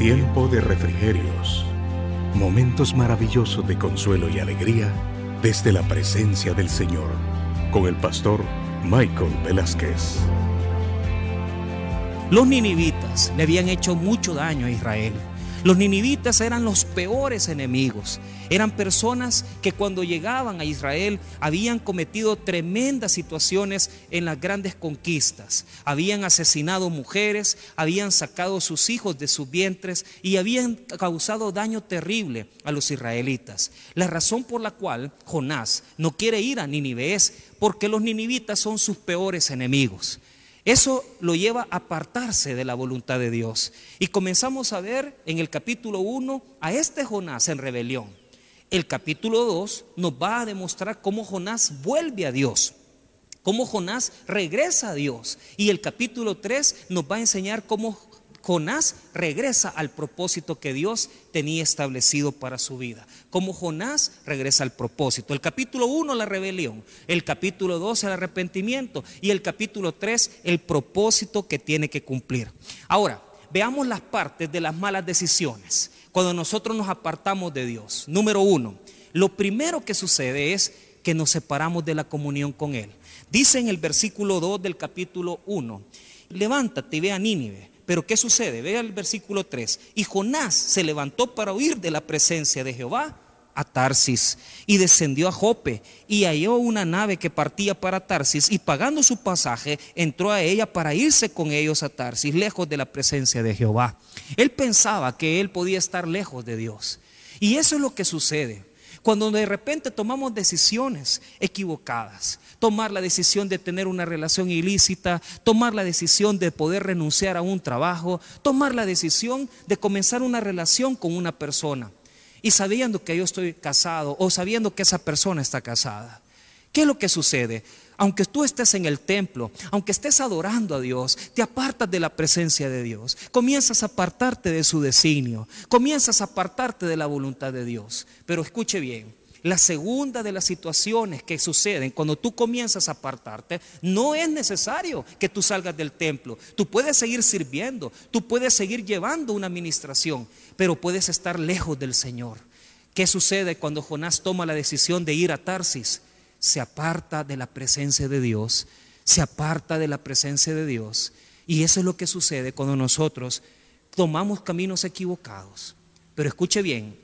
Tiempo de refrigerios. Momentos maravillosos de consuelo y alegría desde la presencia del Señor. Con el pastor Michael Velázquez. Los ninivitas le habían hecho mucho daño a Israel. Los ninivitas eran los peores enemigos. Eran personas que cuando llegaban a Israel habían cometido tremendas situaciones en las grandes conquistas. Habían asesinado mujeres, habían sacado sus hijos de sus vientres y habían causado daño terrible a los israelitas. La razón por la cual Jonás no quiere ir a Nínive es porque los ninivitas son sus peores enemigos. Eso lo lleva a apartarse de la voluntad de Dios. Y comenzamos a ver en el capítulo 1 a este Jonás en rebelión. El capítulo 2 nos va a demostrar cómo Jonás vuelve a Dios, cómo Jonás regresa a Dios. Y el capítulo 3 nos va a enseñar cómo Jonás regresa al propósito que Dios tenía establecido para su vida. Como Jonás regresa al propósito. El capítulo 1, la rebelión. El capítulo 2, el arrepentimiento. Y el capítulo 3, el propósito que tiene que cumplir. Ahora, veamos las partes de las malas decisiones. Cuando nosotros nos apartamos de Dios. Número uno, lo primero que sucede es que nos separamos de la comunión con Él. Dice en el versículo 2 del capítulo 1, levántate y ve a Nínive pero ¿qué sucede? Vea el versículo 3. Y Jonás se levantó para huir de la presencia de Jehová a Tarsis y descendió a Jope y halló una nave que partía para Tarsis y pagando su pasaje entró a ella para irse con ellos a Tarsis, lejos de la presencia de Jehová. Él pensaba que él podía estar lejos de Dios. Y eso es lo que sucede. Cuando de repente tomamos decisiones equivocadas, tomar la decisión de tener una relación ilícita, tomar la decisión de poder renunciar a un trabajo, tomar la decisión de comenzar una relación con una persona y sabiendo que yo estoy casado o sabiendo que esa persona está casada. ¿Qué es lo que sucede? Aunque tú estés en el templo, aunque estés adorando a Dios, te apartas de la presencia de Dios, comienzas a apartarte de su designio, comienzas a apartarte de la voluntad de Dios. Pero escuche bien, la segunda de las situaciones que suceden cuando tú comienzas a apartarte, no es necesario que tú salgas del templo. Tú puedes seguir sirviendo, tú puedes seguir llevando una administración, pero puedes estar lejos del Señor. ¿Qué sucede cuando Jonás toma la decisión de ir a Tarsis? Se aparta de la presencia de Dios, se aparta de la presencia de Dios. Y eso es lo que sucede cuando nosotros tomamos caminos equivocados. Pero escuche bien,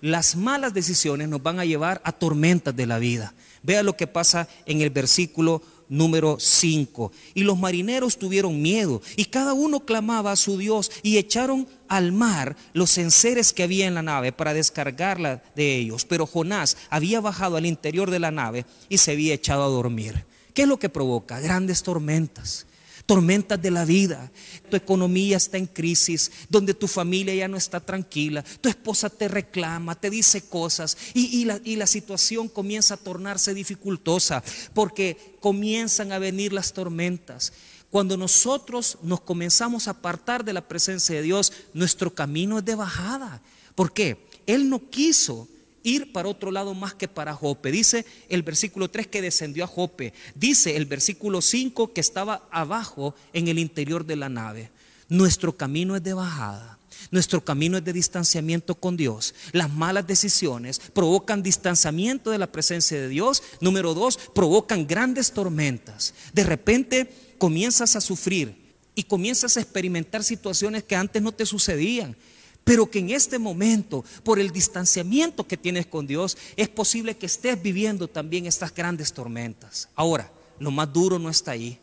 las malas decisiones nos van a llevar a tormentas de la vida. Vea lo que pasa en el versículo número 5. Y los marineros tuvieron miedo y cada uno clamaba a su Dios y echaron al mar los enseres que había en la nave para descargarla de ellos. Pero Jonás había bajado al interior de la nave y se había echado a dormir. ¿Qué es lo que provoca? Grandes tormentas tormentas de la vida. Tu economía está en crisis, donde tu familia ya no está tranquila, tu esposa te reclama, te dice cosas y, la, la situación comienza a tornarse dificultosa porque comienzan a venir las tormentas. Cuando nosotros nos comenzamos a apartar de la presencia de Dios, nuestro camino es de bajada. ¿Por qué? Él no quiso ir para otro lado más que para Jope. Dice el versículo 3 que descendió a Jope. Dice el versículo 5 que estaba abajo en el interior de la nave. Nuestro camino es de bajada. Nuestro camino es de distanciamiento con Dios. Las malas decisiones provocan distanciamiento de la presencia de Dios. Número dos, provocan grandes tormentas. De repente comienzas a sufrir y comienzas a experimentar situaciones que antes no te sucedían pero que en este momento, por el distanciamiento que tienes con Dios, es posible que estés viviendo también estas grandes tormentas. Ahora, lo más duro no está ahí.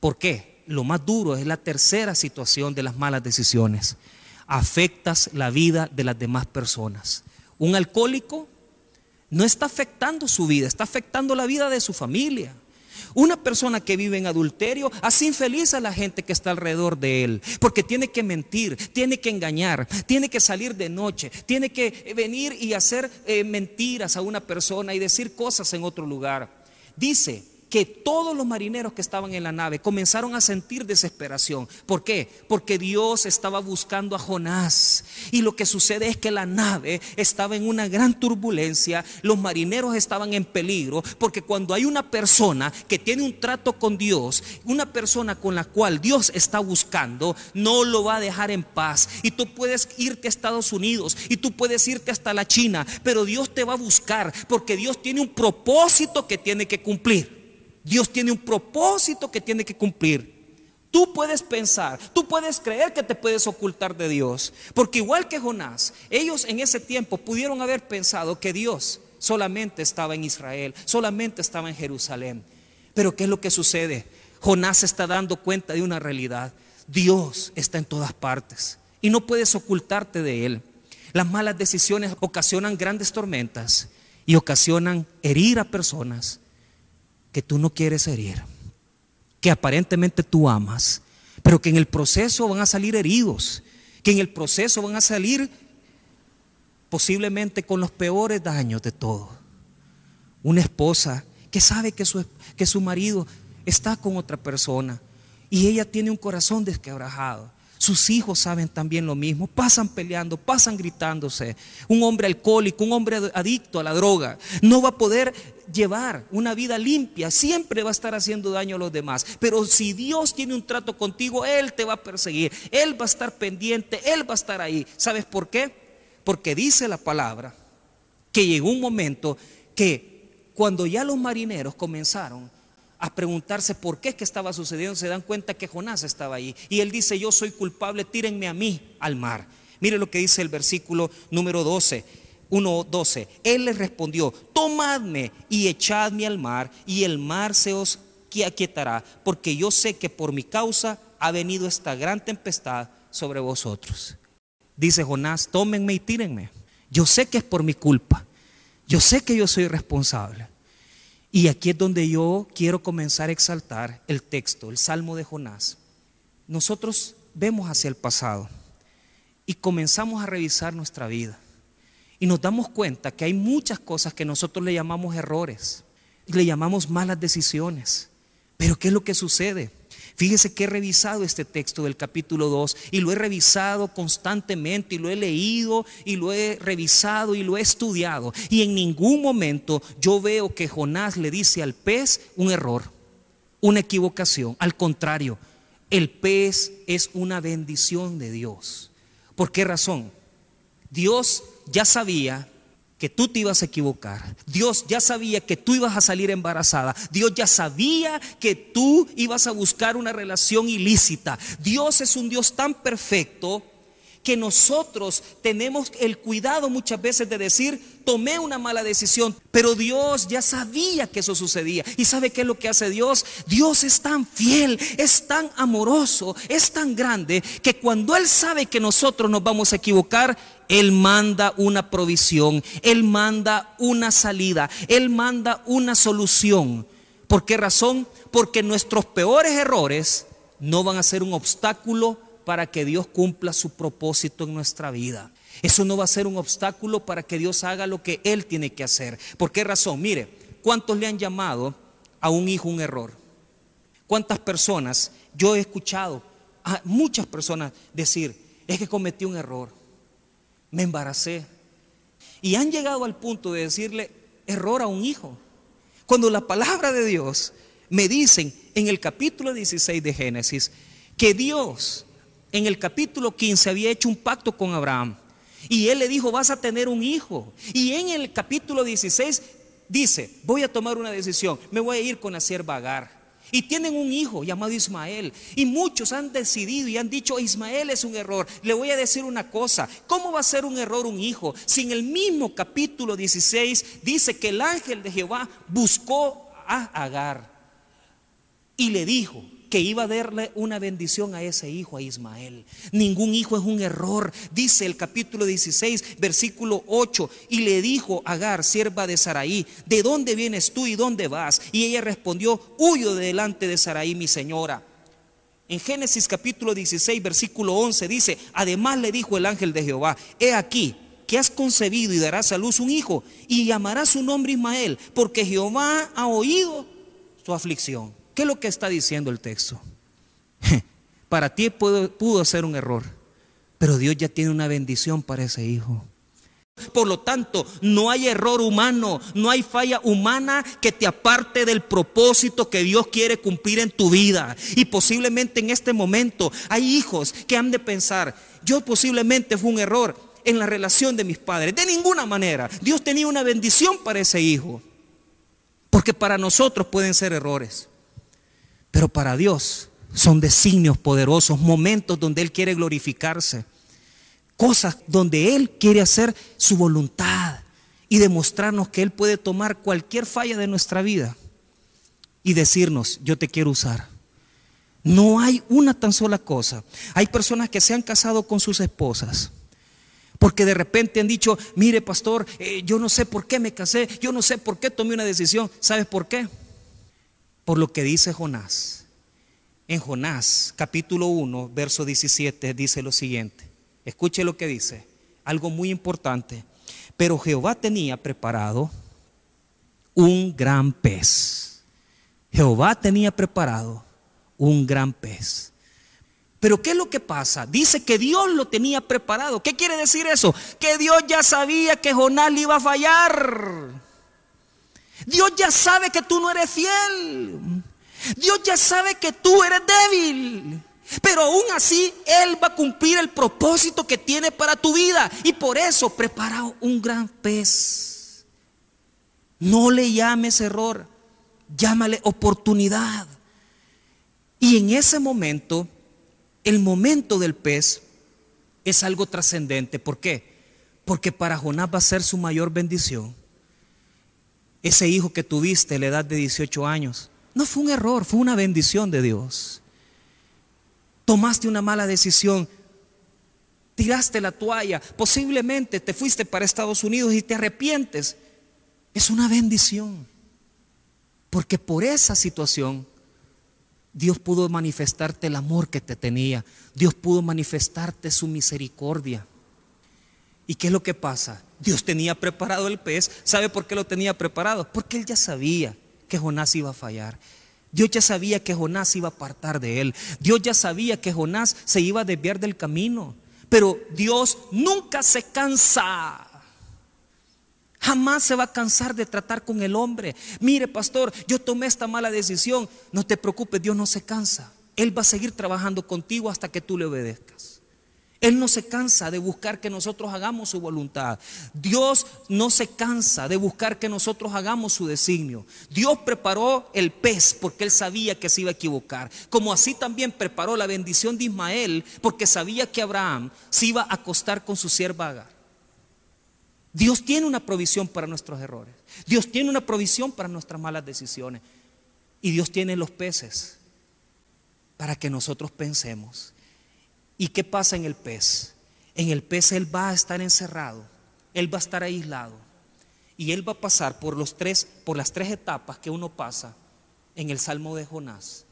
¿Por qué? Lo más duro es la tercera situación de las malas decisiones. Afectas la vida de las demás personas. Un alcohólico no está afectando su vida, está afectando la vida de su familia. Una persona que vive en adulterio hace infeliz a la gente que está alrededor de él, porque tiene que mentir, tiene que engañar, tiene que salir de noche, tiene que venir y hacer eh, mentiras a una persona y decir cosas en otro lugar. Dice que todos los marineros que estaban en la nave comenzaron a sentir desesperación. ¿Por qué? Porque Dios estaba buscando a Jonás. Y lo que sucede es que la nave estaba en una gran turbulencia, los marineros estaban en peligro, porque cuando hay una persona que tiene un trato con Dios, una persona con la cual Dios está buscando, no lo va a dejar en paz. Y tú puedes irte a Estados Unidos y tú puedes irte hasta la China, pero Dios te va a buscar porque Dios tiene un propósito que tiene que cumplir. Dios tiene un propósito que tiene que cumplir. Tú puedes pensar, tú puedes creer que te puedes ocultar de Dios. Porque igual que Jonás, ellos en ese tiempo pudieron haber pensado que Dios solamente estaba en Israel, solamente estaba en Jerusalén. Pero ¿qué es lo que sucede? Jonás se está dando cuenta de una realidad. Dios está en todas partes y no puedes ocultarte de Él. Las malas decisiones ocasionan grandes tormentas y ocasionan herir a personas que tú no quieres herir, que aparentemente tú amas, pero que en el proceso van a salir heridos, que en el proceso van a salir posiblemente con los peores daños de todo. Una esposa que sabe que su, que su marido está con otra persona y ella tiene un corazón desquebrajado. Sus hijos saben también lo mismo, pasan peleando, pasan gritándose. Un hombre alcohólico, un hombre adicto a la droga, no va a poder llevar una vida limpia, siempre va a estar haciendo daño a los demás. Pero si Dios tiene un trato contigo, Él te va a perseguir, Él va a estar pendiente, Él va a estar ahí. ¿Sabes por qué? Porque dice la palabra que llegó un momento que cuando ya los marineros comenzaron a preguntarse por qué es que estaba sucediendo, se dan cuenta que Jonás estaba ahí. Y él dice, yo soy culpable, tírenme a mí al mar. Mire lo que dice el versículo número 12. 1.12. Él les respondió, tomadme y echadme al mar, y el mar se os aquietará, porque yo sé que por mi causa ha venido esta gran tempestad sobre vosotros. Dice Jonás, tómenme y tírenme. Yo sé que es por mi culpa. Yo sé que yo soy responsable. Y aquí es donde yo quiero comenzar a exaltar el texto, el Salmo de Jonás. Nosotros vemos hacia el pasado y comenzamos a revisar nuestra vida. Y nos damos cuenta que hay muchas cosas que nosotros le llamamos errores, le llamamos malas decisiones. Pero ¿qué es lo que sucede? Fíjese que he revisado este texto del capítulo 2 y lo he revisado constantemente y lo he leído y lo he revisado y lo he estudiado. Y en ningún momento yo veo que Jonás le dice al pez un error, una equivocación. Al contrario, el pez es una bendición de Dios. ¿Por qué razón? Dios ya sabía que tú te ibas a equivocar. Dios ya sabía que tú ibas a salir embarazada. Dios ya sabía que tú ibas a buscar una relación ilícita. Dios es un Dios tan perfecto que nosotros tenemos el cuidado muchas veces de decir, tomé una mala decisión, pero Dios ya sabía que eso sucedía. ¿Y sabe qué es lo que hace Dios? Dios es tan fiel, es tan amoroso, es tan grande, que cuando Él sabe que nosotros nos vamos a equivocar, Él manda una provisión, Él manda una salida, Él manda una solución. ¿Por qué razón? Porque nuestros peores errores no van a ser un obstáculo para que Dios cumpla su propósito en nuestra vida. Eso no va a ser un obstáculo para que Dios haga lo que Él tiene que hacer. ¿Por qué razón? Mire, ¿cuántos le han llamado a un hijo un error? ¿Cuántas personas? Yo he escuchado a muchas personas decir, es que cometí un error, me embaracé. Y han llegado al punto de decirle error a un hijo. Cuando la palabra de Dios me dicen en el capítulo 16 de Génesis que Dios en el capítulo 15 había hecho un pacto con Abraham. Y él le dijo, vas a tener un hijo. Y en el capítulo 16 dice, voy a tomar una decisión, me voy a ir con la sierva Agar. Y tienen un hijo llamado Ismael. Y muchos han decidido y han dicho, Ismael es un error. Le voy a decir una cosa, ¿cómo va a ser un error un hijo? Si en el mismo capítulo 16 dice que el ángel de Jehová buscó a Agar y le dijo, que iba a darle una bendición a ese hijo, a Ismael. Ningún hijo es un error, dice el capítulo 16, versículo 8, y le dijo Agar, sierva de Saraí, ¿de dónde vienes tú y dónde vas? Y ella respondió, huyo de delante de Saraí, mi señora. En Génesis capítulo 16, versículo 11 dice, además le dijo el ángel de Jehová, he aquí, que has concebido y darás a luz un hijo, y llamará su nombre Ismael, porque Jehová ha oído su aflicción. ¿Qué es lo que está diciendo el texto? Para ti pudo, pudo ser un error, pero Dios ya tiene una bendición para ese hijo. Por lo tanto, no hay error humano, no hay falla humana que te aparte del propósito que Dios quiere cumplir en tu vida. Y posiblemente en este momento hay hijos que han de pensar, yo posiblemente fue un error en la relación de mis padres. De ninguna manera. Dios tenía una bendición para ese hijo. Porque para nosotros pueden ser errores. Pero para Dios son designios poderosos, momentos donde Él quiere glorificarse cosas donde Él quiere hacer su voluntad y demostrarnos que Él puede tomar cualquier falla de nuestra vida y decirnos, yo te quiero usar. No hay una tan sola cosa. Hay personas que se han casado con sus esposas. Porque de repente han dicho, mire pastor, eh, yo no sé por qué me casé, yo no sé por qué tomé una decisión. ¿Sabes por qué? Por lo que dice Jonás. En Jonás capítulo 1, verso 17 dice lo siguiente. Escuche lo que dice, algo muy importante. Pero Jehová tenía preparado un gran pez. Jehová tenía preparado un gran pez. Pero ¿qué es lo que pasa? Dice que Dios lo tenía preparado. ¿Qué quiere decir eso? Que Dios ya sabía que Jonás le iba a fallar. Dios ya sabe que tú no eres fiel. Dios ya sabe que tú eres débil. Pero aún así, Él va a cumplir el propósito que tiene para tu vida. Y por eso prepara un gran pez. No le llames error, llámale oportunidad. Y en ese momento, el momento del pez es algo trascendente. ¿Por qué? Porque para Jonás va a ser su mayor bendición. Ese hijo que tuviste a la edad de 18 años, no fue un error, fue una bendición de Dios tomaste una mala decisión, tiraste la toalla, posiblemente te fuiste para Estados Unidos y te arrepientes, es una bendición. Porque por esa situación Dios pudo manifestarte el amor que te tenía, Dios pudo manifestarte su misericordia. ¿Y qué es lo que pasa? Dios tenía preparado el pez. ¿Sabe por qué lo tenía preparado? Porque él ya sabía que Jonás iba a fallar. Dios ya sabía que Jonás iba a apartar de él. Dios ya sabía que Jonás se iba a desviar del camino. Pero Dios nunca se cansa. Jamás se va a cansar de tratar con el hombre. Mire, pastor, yo tomé esta mala decisión. No te preocupes, Dios no se cansa. Él va a seguir trabajando contigo hasta que tú le obedezcas. Él no se cansa de buscar que nosotros hagamos su voluntad. Dios no se cansa de buscar que nosotros hagamos su designio. Dios preparó el pez porque él sabía que se iba a equivocar. Como así también preparó la bendición de Ismael porque sabía que Abraham se iba a acostar con su sierva Agar. Dios tiene una provisión para nuestros errores. Dios tiene una provisión para nuestras malas decisiones. Y Dios tiene los peces para que nosotros pensemos ¿Y qué pasa en el pez? En el pez él va a estar encerrado, él va a estar aislado y él va a pasar por los tres por las tres etapas que uno pasa en el Salmo de Jonás,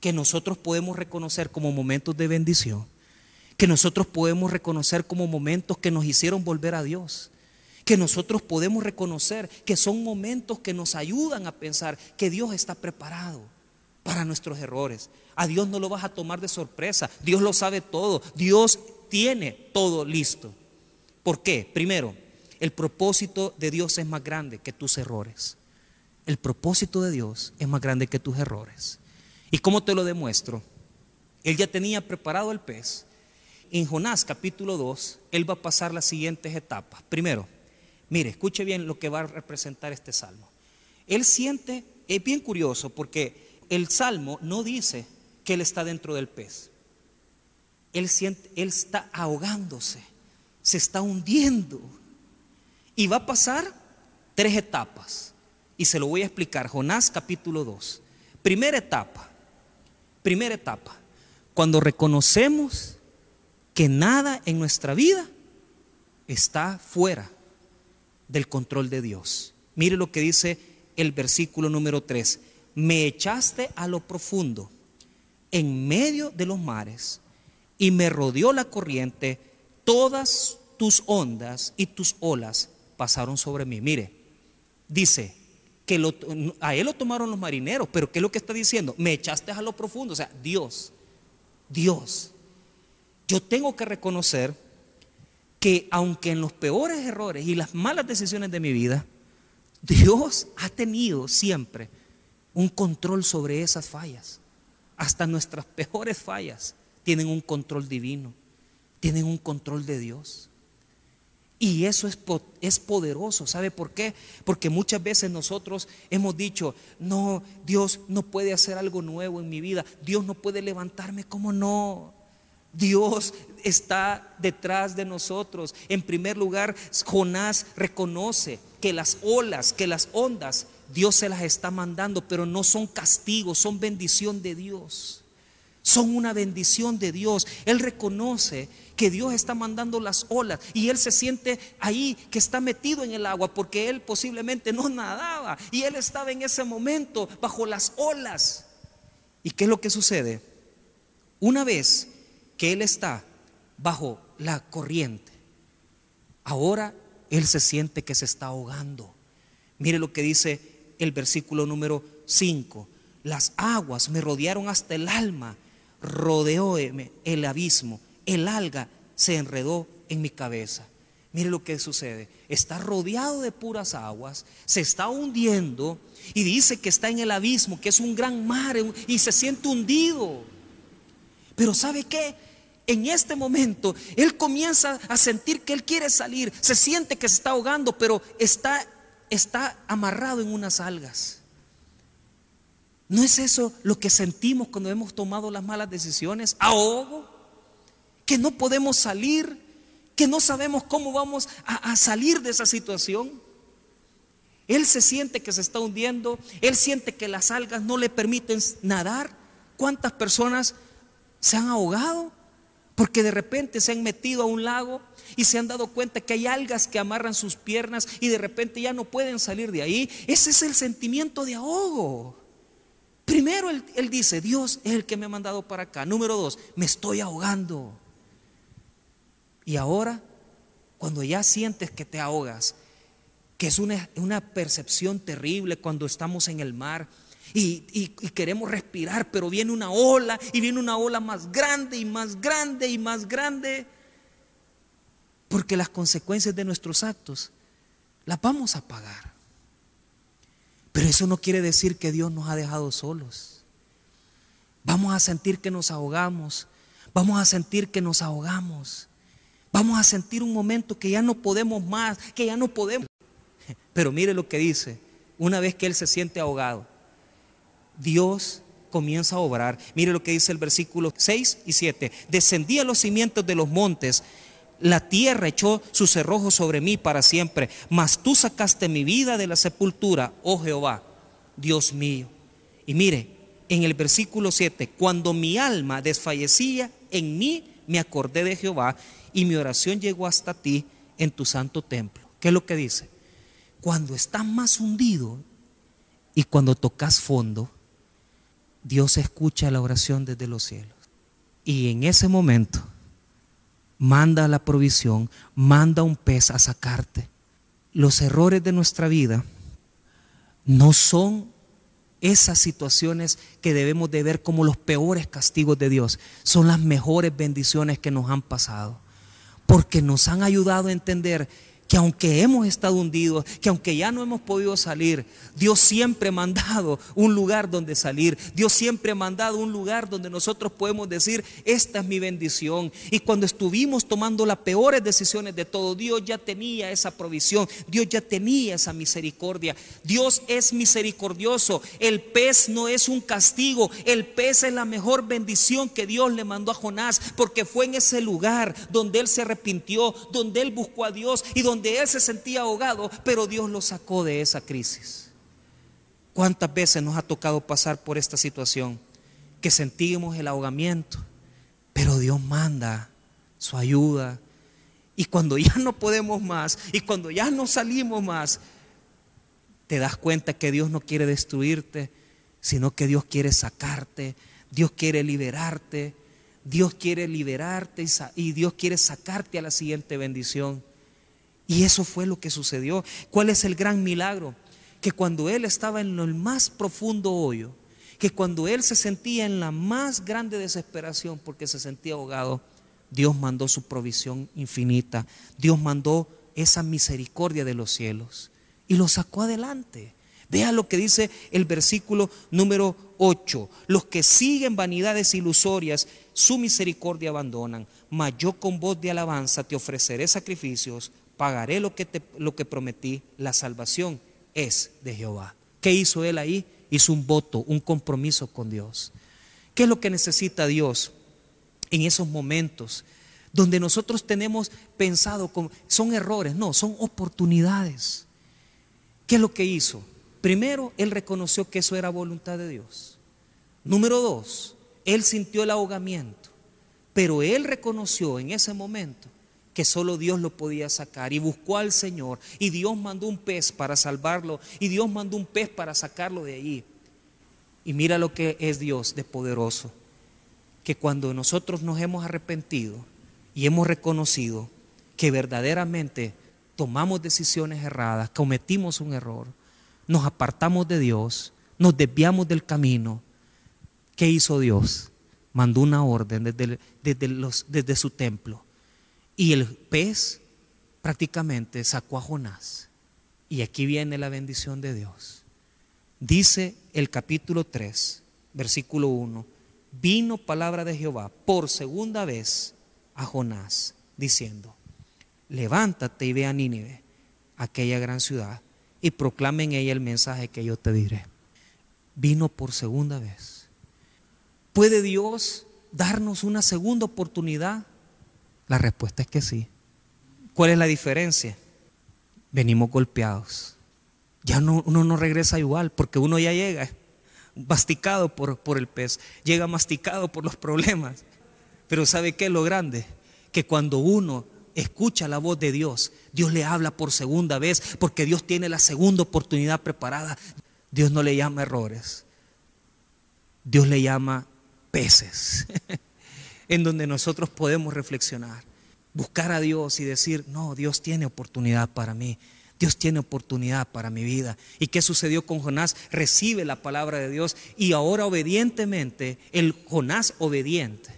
que nosotros podemos reconocer como momentos de bendición, que nosotros podemos reconocer como momentos que nos hicieron volver a Dios, que nosotros podemos reconocer que son momentos que nos ayudan a pensar que Dios está preparado para nuestros errores. A Dios no lo vas a tomar de sorpresa. Dios lo sabe todo. Dios tiene todo listo. ¿Por qué? Primero, el propósito de Dios es más grande que tus errores. El propósito de Dios es más grande que tus errores. ¿Y cómo te lo demuestro? Él ya tenía preparado el pez. En Jonás capítulo 2, él va a pasar las siguientes etapas. Primero, mire, escuche bien lo que va a representar este salmo. Él siente, es bien curioso porque el salmo no dice que él está dentro del pez. Él, está ahogándose, se está hundiendo. Y va a pasar tres etapas. Y se lo voy a explicar. Jonás capítulo 2. Primera etapa. Primera etapa. Cuando reconocemos que nada en nuestra vida está fuera del control de Dios. Mire lo que dice el versículo número 3. Me echaste a lo profundo en medio de los mares y me rodeó la corriente, todas tus ondas y tus olas pasaron sobre mí. Mire, dice, que a él lo tomaron los marineros, pero ¿qué es lo que está diciendo? Me echaste a lo profundo, o sea, Dios, Dios. Yo tengo que reconocer que aunque en los peores errores y las malas decisiones de mi vida, Dios ha tenido siempre un control sobre esas fallas. Hasta nuestras peores fallas tienen un control divino, tienen un control de Dios. Y eso es, es poderoso. ¿Sabe por qué? Porque muchas veces nosotros hemos dicho, no, Dios no puede hacer algo nuevo en mi vida. Dios no puede levantarme. ¿Cómo no? Dios está detrás de nosotros. En primer lugar, Jonás reconoce que las olas, que las ondas, Dios se las está mandando, pero no son castigos, son bendición de Dios. Son una bendición de Dios. Él reconoce que Dios está mandando las olas y él se siente ahí que está metido en el agua porque él posiblemente no nadaba y él estaba en ese momento bajo las olas. ¿Y qué es lo que sucede? Una vez que él está bajo la corriente, ahora él se siente que se está ahogando. Mire lo que dice el versículo número 5. Las aguas me rodearon hasta el alma, rodeóme el abismo, el alga se enredó en mi cabeza. Mire lo que sucede. Está rodeado de puras aguas, se está hundiendo y dice que está en el abismo, que es un gran mar y se siente hundido. Pero ¿sabe qué? En este momento él comienza a sentir que él quiere salir, se siente que se está ahogando, pero está está amarrado en unas algas. ¿No es eso lo que sentimos cuando hemos tomado las malas decisiones? Ahogo, que no podemos salir, que no sabemos cómo vamos a, salir de esa situación. Él se siente que se está hundiendo, él siente que las algas no le permiten nadar. ¿Cuántas personas se han ahogado? Porque de repente se han metido a un lago y se han dado cuenta que hay algas que amarran sus piernas y de repente ya no pueden salir de ahí. Ese es el sentimiento de ahogo. Primero él, dice, Dios es el que me ha mandado para acá. Número dos, me estoy ahogando. Y ahora, cuando ya sientes que te ahogas, que es una percepción terrible cuando estamos en el mar, y, y, queremos respirar, pero viene una ola y viene una ola más grande y más grande y más grande. Porque las consecuencias de nuestros actos las vamos a pagar. Pero eso no quiere decir que Dios nos ha dejado solos. Vamos a sentir que nos ahogamos. Vamos a sentir que nos ahogamos. Vamos a sentir un momento que ya no podemos más, que ya no podemos. Pero mire lo que dice, una vez que Él se siente ahogado. Dios comienza a obrar. Mire lo que dice el versículo 6 y 7. Descendí a los cimientos de los montes, la tierra echó sus cerrojos sobre mí para siempre, mas tú sacaste mi vida de la sepultura, oh Jehová, Dios mío. Y mire, en el versículo 7, cuando mi alma desfallecía, en mí me acordé de Jehová y mi oración llegó hasta ti en tu santo templo. ¿Qué es lo que dice? Cuando estás más hundido y cuando tocas fondo, Dios escucha la oración desde los cielos. Y en ese momento manda la provisión, manda un pez a sacarte. Los errores de nuestra vida no son esas situaciones que debemos de ver como los peores castigos de Dios, son las mejores bendiciones que nos han pasado, porque nos han ayudado a entender que aunque hemos estado hundidos, que aunque ya no hemos podido salir, Dios siempre ha mandado un lugar donde salir. Dios siempre ha mandado un lugar donde nosotros podemos decir, esta es mi bendición. Y cuando estuvimos tomando las peores decisiones de todo, Dios ya tenía esa provisión, Dios ya tenía esa misericordia. Dios es misericordioso. El pez no es un castigo, el pez es la mejor bendición que Dios le mandó a Jonás, porque fue en ese lugar donde él se arrepintió, donde él buscó a Dios y donde donde él se sentía ahogado, pero Dios lo sacó de esa crisis. ¿Cuántas veces nos ha tocado pasar por esta situación? Que sentimos el ahogamiento, pero Dios manda su ayuda. Y cuando ya no podemos más, y cuando ya no salimos más, te das cuenta que Dios no quiere destruirte, sino que Dios quiere sacarte, Dios quiere liberarte, Dios quiere liberarte y Dios quiere sacarte a la siguiente bendición. Y eso fue lo que sucedió. ¿Cuál es el gran milagro? que cuando él estaba en el más profundo hoyo, que cuando él se sentía en la más grande desesperación porque se sentía ahogado, Dios mandó su provisión infinita, Dios mandó esa misericordia de los cielos y lo sacó adelante. Vea lo que dice el versículo número 8. Los que siguen vanidades ilusorias, su misericordia abandonan. Mas yo con voz de alabanza te ofreceré sacrificios, pagaré lo que, te, lo que prometí. La salvación es de Jehová. ¿Qué hizo él ahí? Hizo un voto, un compromiso con Dios. ¿Qué es lo que necesita Dios en esos momentos donde nosotros tenemos pensado, como, son errores? No, son oportunidades. ¿Qué es lo que hizo? Primero, él reconoció que eso era voluntad de Dios. Número dos, él sintió el ahogamiento, pero él reconoció en ese momento que solo Dios lo podía sacar y buscó al Señor y Dios mandó un pez para salvarlo y Dios mandó un pez para sacarlo de allí. Y mira lo que es Dios de poderoso, que cuando nosotros nos hemos arrepentido y hemos reconocido que verdaderamente tomamos decisiones erradas, cometimos un error, nos apartamos de Dios, nos desviamos del camino, ¿qué hizo Dios? Mandó una orden desde, desde, desde su templo. Y el pez prácticamente sacó a Jonás. Y aquí viene la bendición de Dios. Dice el capítulo 3, versículo 1, vino palabra de Jehová por segunda vez a Jonás, diciendo, levántate y ve a Nínive, aquella gran ciudad, y proclame en ella el mensaje que yo te diré. Vino por segunda vez. ¿Puede Dios darnos una segunda oportunidad? La respuesta es que sí. ¿Cuál es la diferencia? Venimos golpeados. Ya no, uno no regresa igual porque uno ya llega masticado por, por el pez, llega masticado por los problemas. Pero ¿sabe qué es lo grande? Que cuando uno escucha la voz de Dios, Dios le habla por segunda vez porque Dios tiene la segunda oportunidad preparada. Dios no le llama errores, Dios le llama peces, en donde nosotros podemos reflexionar, buscar a Dios y decir, no, Dios tiene oportunidad para mí. Dios tiene oportunidad para mi vida. ¿Y qué sucedió con Jonás? Recibe la palabra de Dios y ahora obedientemente, el Jonás obediente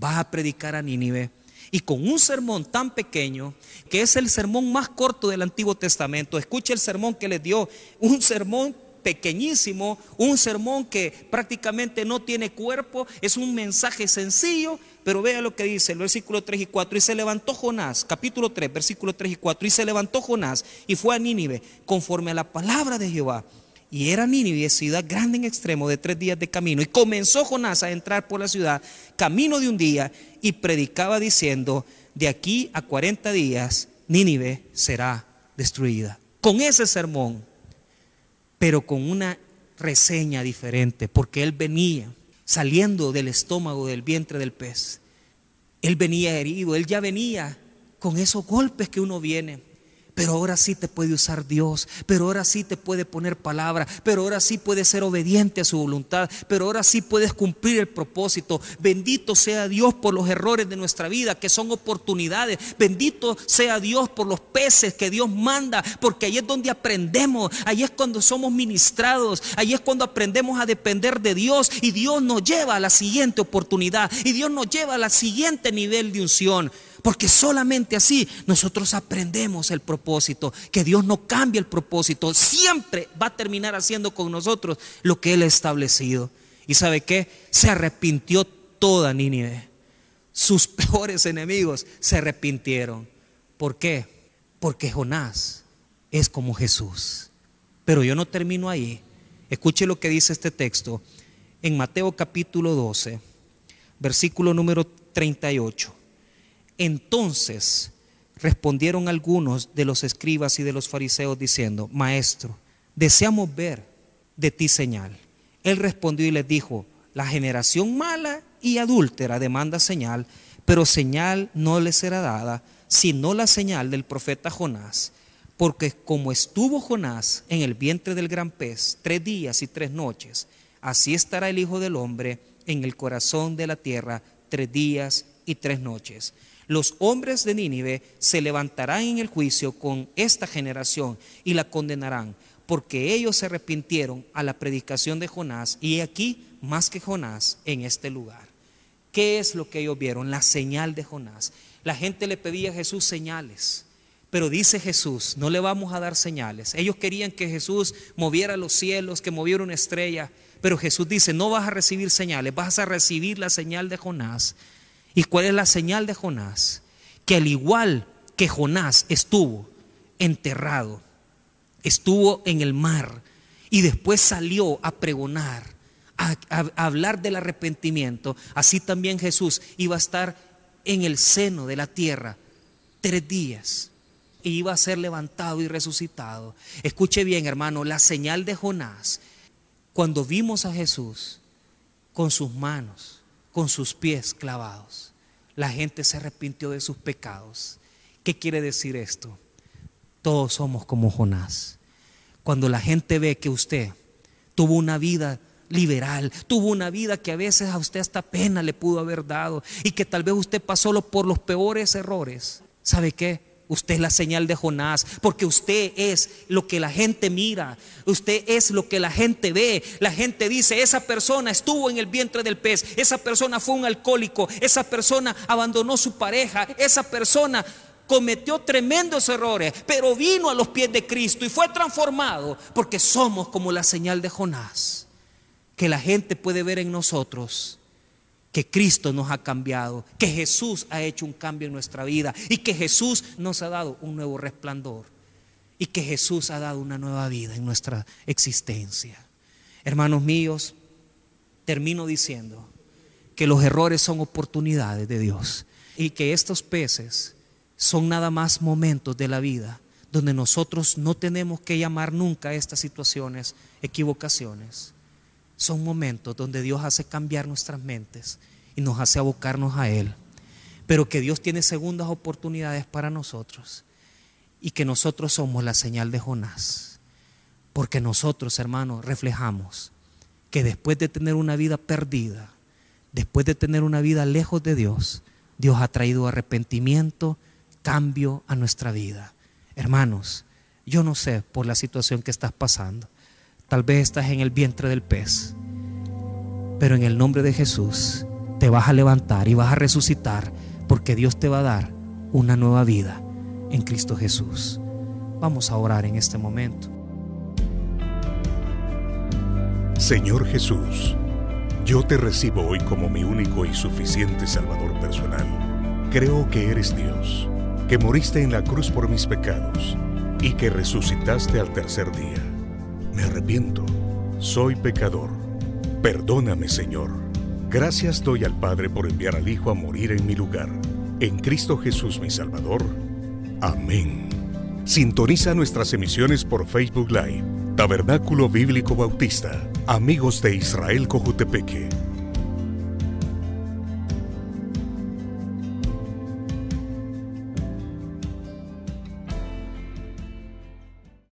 va a predicar a Nínive y con un sermón tan pequeño, que es el sermón más corto del Antiguo Testamento, escuche el sermón que les dio, un sermón pequeñísimo, un sermón que prácticamente no tiene cuerpo, es un mensaje sencillo, pero vea lo que dice el versículo 3 y 4, y se levantó Jonás, capítulo 3, versículo 3 y 4, y se levantó Jonás y fue a Nínive conforme a la palabra de Jehová. Y era Nínive, ciudad grande en extremo, de tres días de camino. Y comenzó Jonás a entrar por la ciudad, camino de un día, y predicaba diciendo, de aquí a 40 días, Nínive será destruida. Con ese sermón, pero con una reseña diferente, porque él venía saliendo del estómago, del vientre del pez. Él venía herido, él ya venía con esos golpes que uno viene. Pero ahora sí te puede usar Dios, pero ahora sí te puede poner palabra, pero ahora sí puedes ser obediente a su voluntad, pero ahora sí puedes cumplir el propósito. Bendito sea Dios por los errores de nuestra vida, que son oportunidades. Bendito sea Dios por los peces que Dios manda, porque ahí es donde aprendemos, ahí es cuando somos ministrados, ahí es cuando aprendemos a depender de Dios y Dios nos lleva a la siguiente oportunidad y Dios nos lleva a la siguiente nivel de unción. Porque solamente así nosotros aprendemos el propósito, que Dios no cambia el propósito, siempre va a terminar haciendo con nosotros lo que Él ha establecido. ¿Y sabe qué? Se arrepintió toda Nínive. Sus peores enemigos se arrepintieron. ¿Por qué? Porque Jonás es como Jesús. Pero yo no termino ahí. Escuche lo que dice este texto en Mateo capítulo 12, versículo número 38. Entonces respondieron algunos de los escribas y de los fariseos diciendo, Maestro, deseamos ver de ti señal. Él respondió y les dijo, la generación mala y adúltera demanda señal, pero señal no les será dada, sino la señal del profeta Jonás. Porque como estuvo Jonás en el vientre del gran pez tres días y tres noches, así estará el Hijo del Hombre en el corazón de la tierra tres días y tres noches los hombres de Nínive se levantarán en el juicio con esta generación y la condenarán, porque ellos se arrepintieron a la predicación de Jonás y aquí más que Jonás en este lugar. ¿Qué es lo que ellos vieron? La señal de Jonás. La gente le pedía a Jesús señales. Pero dice Jesús, no le vamos a dar señales. Ellos querían que Jesús moviera los cielos, que moviera una estrella. Pero Jesús dice, no vas a recibir señales, vas a recibir la señal de Jonás. ¿Y cuál es la señal de Jonás? Que al igual que Jonás estuvo enterrado, estuvo en el mar y después salió a pregonar, a, hablar del arrepentimiento, así también Jesús iba a estar en el seno de la tierra tres días y iba a ser levantado y resucitado. Escuche bien, hermano, la señal de Jonás, cuando vimos a Jesús con sus manos, con sus pies clavados, la gente se arrepintió de sus pecados. ¿Qué quiere decir esto? Todos somos como Jonás. Cuando la gente ve que usted tuvo una vida liberal, tuvo una vida que a veces a usted hasta pena le pudo haber dado y que tal vez usted pasó por los peores errores, ¿sabe qué? Usted es la señal de Jonás, porque usted es lo que la gente mira, usted es lo que la gente ve. La gente dice, esa persona estuvo en el vientre del pez, esa persona fue un alcohólico, esa persona abandonó su pareja, esa persona cometió tremendos errores, pero vino a los pies de Cristo y fue transformado, porque somos como la señal de Jonás, que la gente puede ver en nosotros que Cristo nos ha cambiado, que Jesús ha hecho un cambio en nuestra vida y que Jesús nos ha dado un nuevo resplandor y que Jesús ha dado una nueva vida en nuestra existencia. Hermanos míos, termino diciendo que los errores son oportunidades de Dios y que estos peces son nada más momentos de la vida donde nosotros no tenemos que llamar nunca a estas situaciones equivocaciones son momentos donde Dios hace cambiar nuestras mentes y nos hace abocarnos a Él. Pero que Dios tiene segundas oportunidades para nosotros y que nosotros somos la señal de Jonás. Porque nosotros, hermanos, reflejamos que después de tener una vida perdida, después de tener una vida lejos de Dios, Dios ha traído arrepentimiento, cambio a nuestra vida. Hermanos, yo no sé por la situación que estás pasando. Tal vez estás en el vientre del pez. Pero en el nombre de Jesús te vas a levantar y vas a resucitar porque Dios te va a dar una nueva vida en Cristo Jesús. Vamos a orar en este momento. Señor Jesús, yo te recibo hoy como mi único y suficiente Salvador personal. Creo que eres Dios, que moriste en la cruz por mis pecados y que resucitaste al tercer día me arrepiento, soy pecador. Perdóname, Señor. Gracias doy al Padre por enviar al Hijo a morir en mi lugar. En Cristo Jesús mi Salvador. Amén. Sintoniza nuestras emisiones por Facebook Live, Tabernáculo Bíblico Bautista, Amigos de Israel Cojutepeque